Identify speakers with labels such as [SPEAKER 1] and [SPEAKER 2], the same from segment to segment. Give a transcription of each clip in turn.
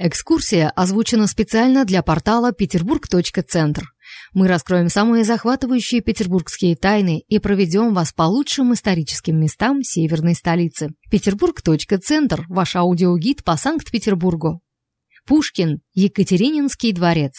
[SPEAKER 1] Экскурсия озвучена специально для портала peterburg.центр. Мы раскроем самые захватывающие петербургские тайны и проведем вас по лучшим историческим местам северной столицы. Петербург.центр – ваш аудиогид по Санкт-Петербургу. Пушкин. Екатерининский дворец.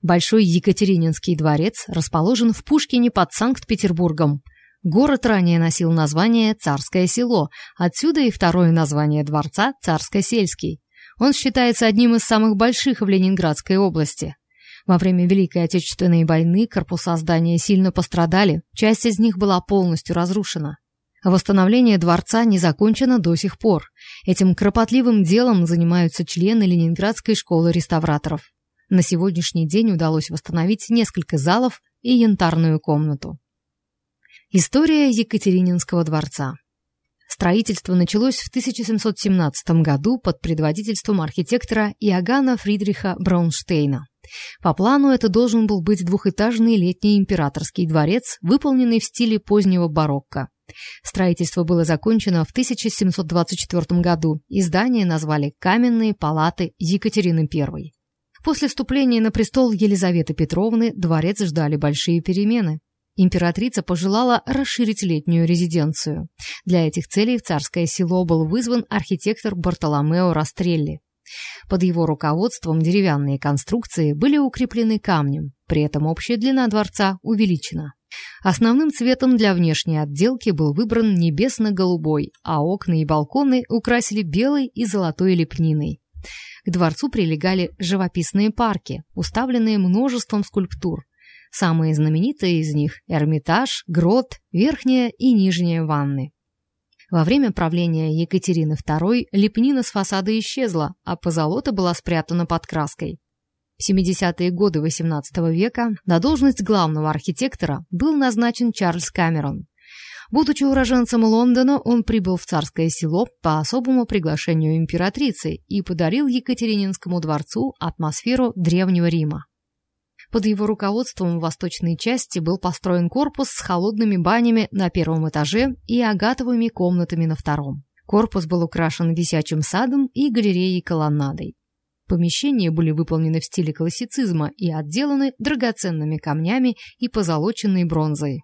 [SPEAKER 1] Большой Екатерининский дворец расположен в Пушкине под Санкт-Петербургом. Город ранее носил название Царское село, отсюда и второе название дворца Царско-сельский. Он считается одним из самых больших в Ленинградской области. Во время Великой Отечественной войны корпуса здания сильно пострадали, часть из них была полностью разрушена. Восстановление дворца не закончено до сих пор. Этим кропотливым делом занимаются члены Ленинградской школы реставраторов. На сегодняшний день удалось восстановить несколько залов и янтарную комнату. История Екатерининского дворца Строительство началось в 1717 году под предводительством архитектора Иоганна Фридриха Браунштейна. По плану это должен был быть двухэтажный летний императорский дворец, выполненный в стиле позднего барокко. Строительство было закончено в 1724 году, и здание назвали «Каменные палаты Екатерины I». После вступления на престол Елизаветы Петровны дворец ждали большие перемены. Императрица пожелала расширить летнюю резиденцию. Для этих целей в царское село был вызван архитектор Бартоломео Растрелли. Под его руководством деревянные конструкции были укреплены камнем, при этом общая длина дворца увеличена. Основным цветом для внешней отделки был выбран небесно-голубой, а окна и балконы украсили белой и золотой лепниной. К дворцу прилегали живописные парки, уставленные множеством скульптур, Самые знаменитые из них – Эрмитаж, Грот, Верхняя и Нижняя ванны. Во время правления Екатерины II лепнина с фасада исчезла, а позолота была спрятана под краской. В 70-е годы XVIII века на должность главного архитектора был назначен Чарльз Камерон. Будучи уроженцем Лондона, он прибыл в царское село по особому приглашению императрицы и подарил Екатерининскому дворцу атмосферу Древнего Рима. Под его руководством в восточной части был построен корпус с холодными банями на первом этаже и агатовыми комнатами на втором. Корпус был украшен висячим садом и галереей-колоннадой. Помещения были выполнены в стиле классицизма и отделаны драгоценными камнями и позолоченной бронзой.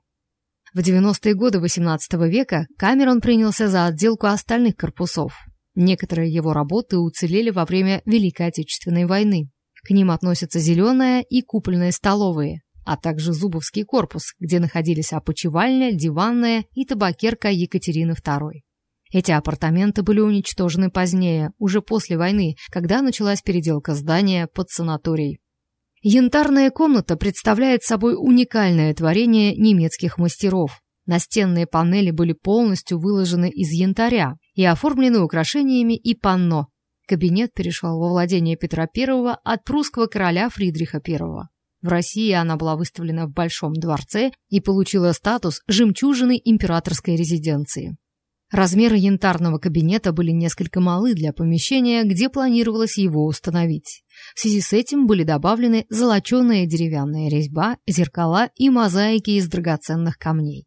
[SPEAKER 1] В 90-е годы XVIII века Камерон принялся за отделку остальных корпусов. Некоторые его работы уцелели во время Великой Отечественной войны. К ним относятся зеленая и купольные столовые, а также Зубовский корпус, где находились опочивальня, диванная и табакерка Екатерины II. Эти апартаменты были уничтожены позднее, уже после войны, когда началась переделка здания под санаторий. Янтарная комната представляет собой уникальное творение немецких мастеров. Настенные панели были полностью выложены из янтаря и оформлены украшениями и панно, Кабинет перешел во владение Петра I от прусского короля Фридриха I. В России она была выставлена в Большом дворце и получила статус жемчужины императорской резиденции. Размеры янтарного кабинета были несколько малы для помещения, где планировалось его установить. В связи с этим были добавлены золоченая деревянная резьба, зеркала и мозаики из драгоценных камней.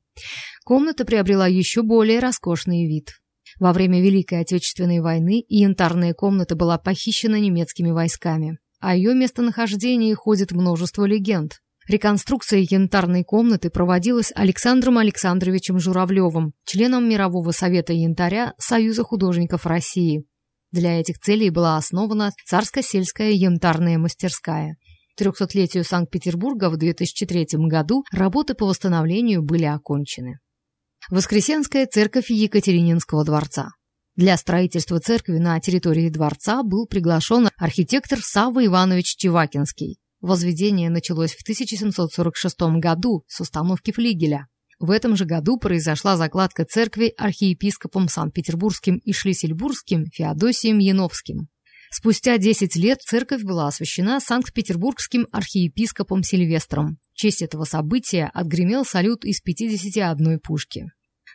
[SPEAKER 1] Комната приобрела еще более роскошный вид. Во время Великой Отечественной войны янтарная комната была похищена немецкими войсками. О ее местонахождении ходит множество легенд. Реконструкция янтарной комнаты проводилась Александром Александровичем Журавлевым, членом Мирового совета янтаря Союза художников России. Для этих целей была основана Царско-сельская янтарная мастерская. К 300-летию Санкт-Петербурга в 2003 году работы по восстановлению были окончены. Воскресенская церковь Екатерининского дворца. Для строительства церкви на территории дворца был приглашен архитектор Савва Иванович Чевакинский. Возведение началось в 1746 году с установки флигеля. В этом же году произошла закладка церкви архиепископом Санкт-Петербургским и Шлиссельбургским Феодосием Яновским. Спустя 10 лет церковь была освящена Санкт-Петербургским архиепископом Сильвестром честь этого события отгремел салют из 51 пушки.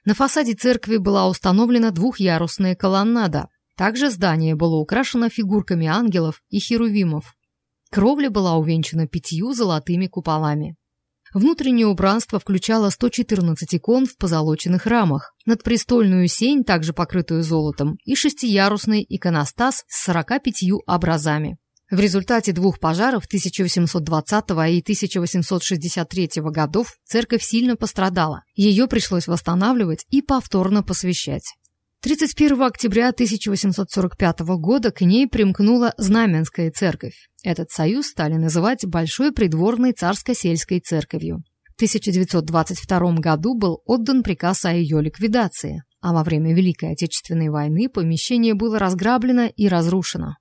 [SPEAKER 1] На фасаде церкви была установлена двухъярусная колоннада. Также здание было украшено фигурками ангелов и херувимов. Кровля была увенчана пятью золотыми куполами. Внутреннее убранство включало 114 икон в позолоченных рамах, надпрестольную сень, также покрытую золотом, и шестиярусный иконостас с 45 образами. В результате двух пожаров 1820 и 1863 годов церковь сильно пострадала. Ее пришлось восстанавливать и повторно посвящать. 31 октября 1845 года к ней примкнула Знаменская церковь. Этот союз стали называть Большой придворной царско-сельской церковью. В 1922 году был отдан приказ о ее ликвидации, а во время Великой Отечественной войны помещение было разграблено и разрушено.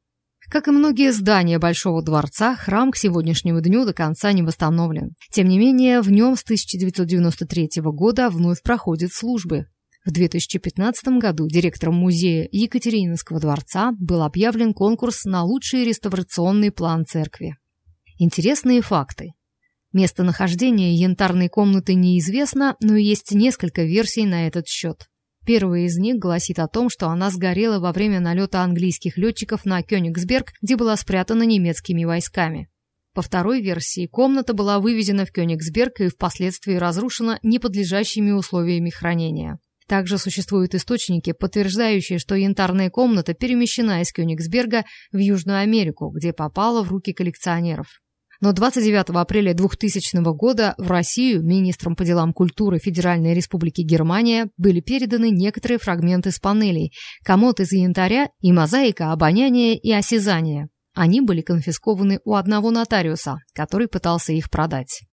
[SPEAKER 1] Как и многие здания Большого дворца, храм к сегодняшнему дню до конца не восстановлен. Тем не менее, в нем с 1993 года вновь проходят службы. В 2015 году директором музея Екатерининского дворца был объявлен конкурс на лучший реставрационный план церкви. Интересные факты. Местонахождение янтарной комнаты неизвестно, но есть несколько версий на этот счет. Первая из них гласит о том, что она сгорела во время налета английских летчиков на Кёнигсберг, где была спрятана немецкими войсками. По второй версии, комната была вывезена в Кёнигсберг и впоследствии разрушена неподлежащими условиями хранения. Также существуют источники, подтверждающие, что янтарная комната перемещена из Кёнигсберга в Южную Америку, где попала в руки коллекционеров. Но 29 апреля 2000 года в Россию министром по делам культуры Федеральной Республики Германия были переданы некоторые фрагменты с панелей, комод из янтаря и мозаика обоняния и осязания. Они были конфискованы у одного нотариуса, который пытался их продать.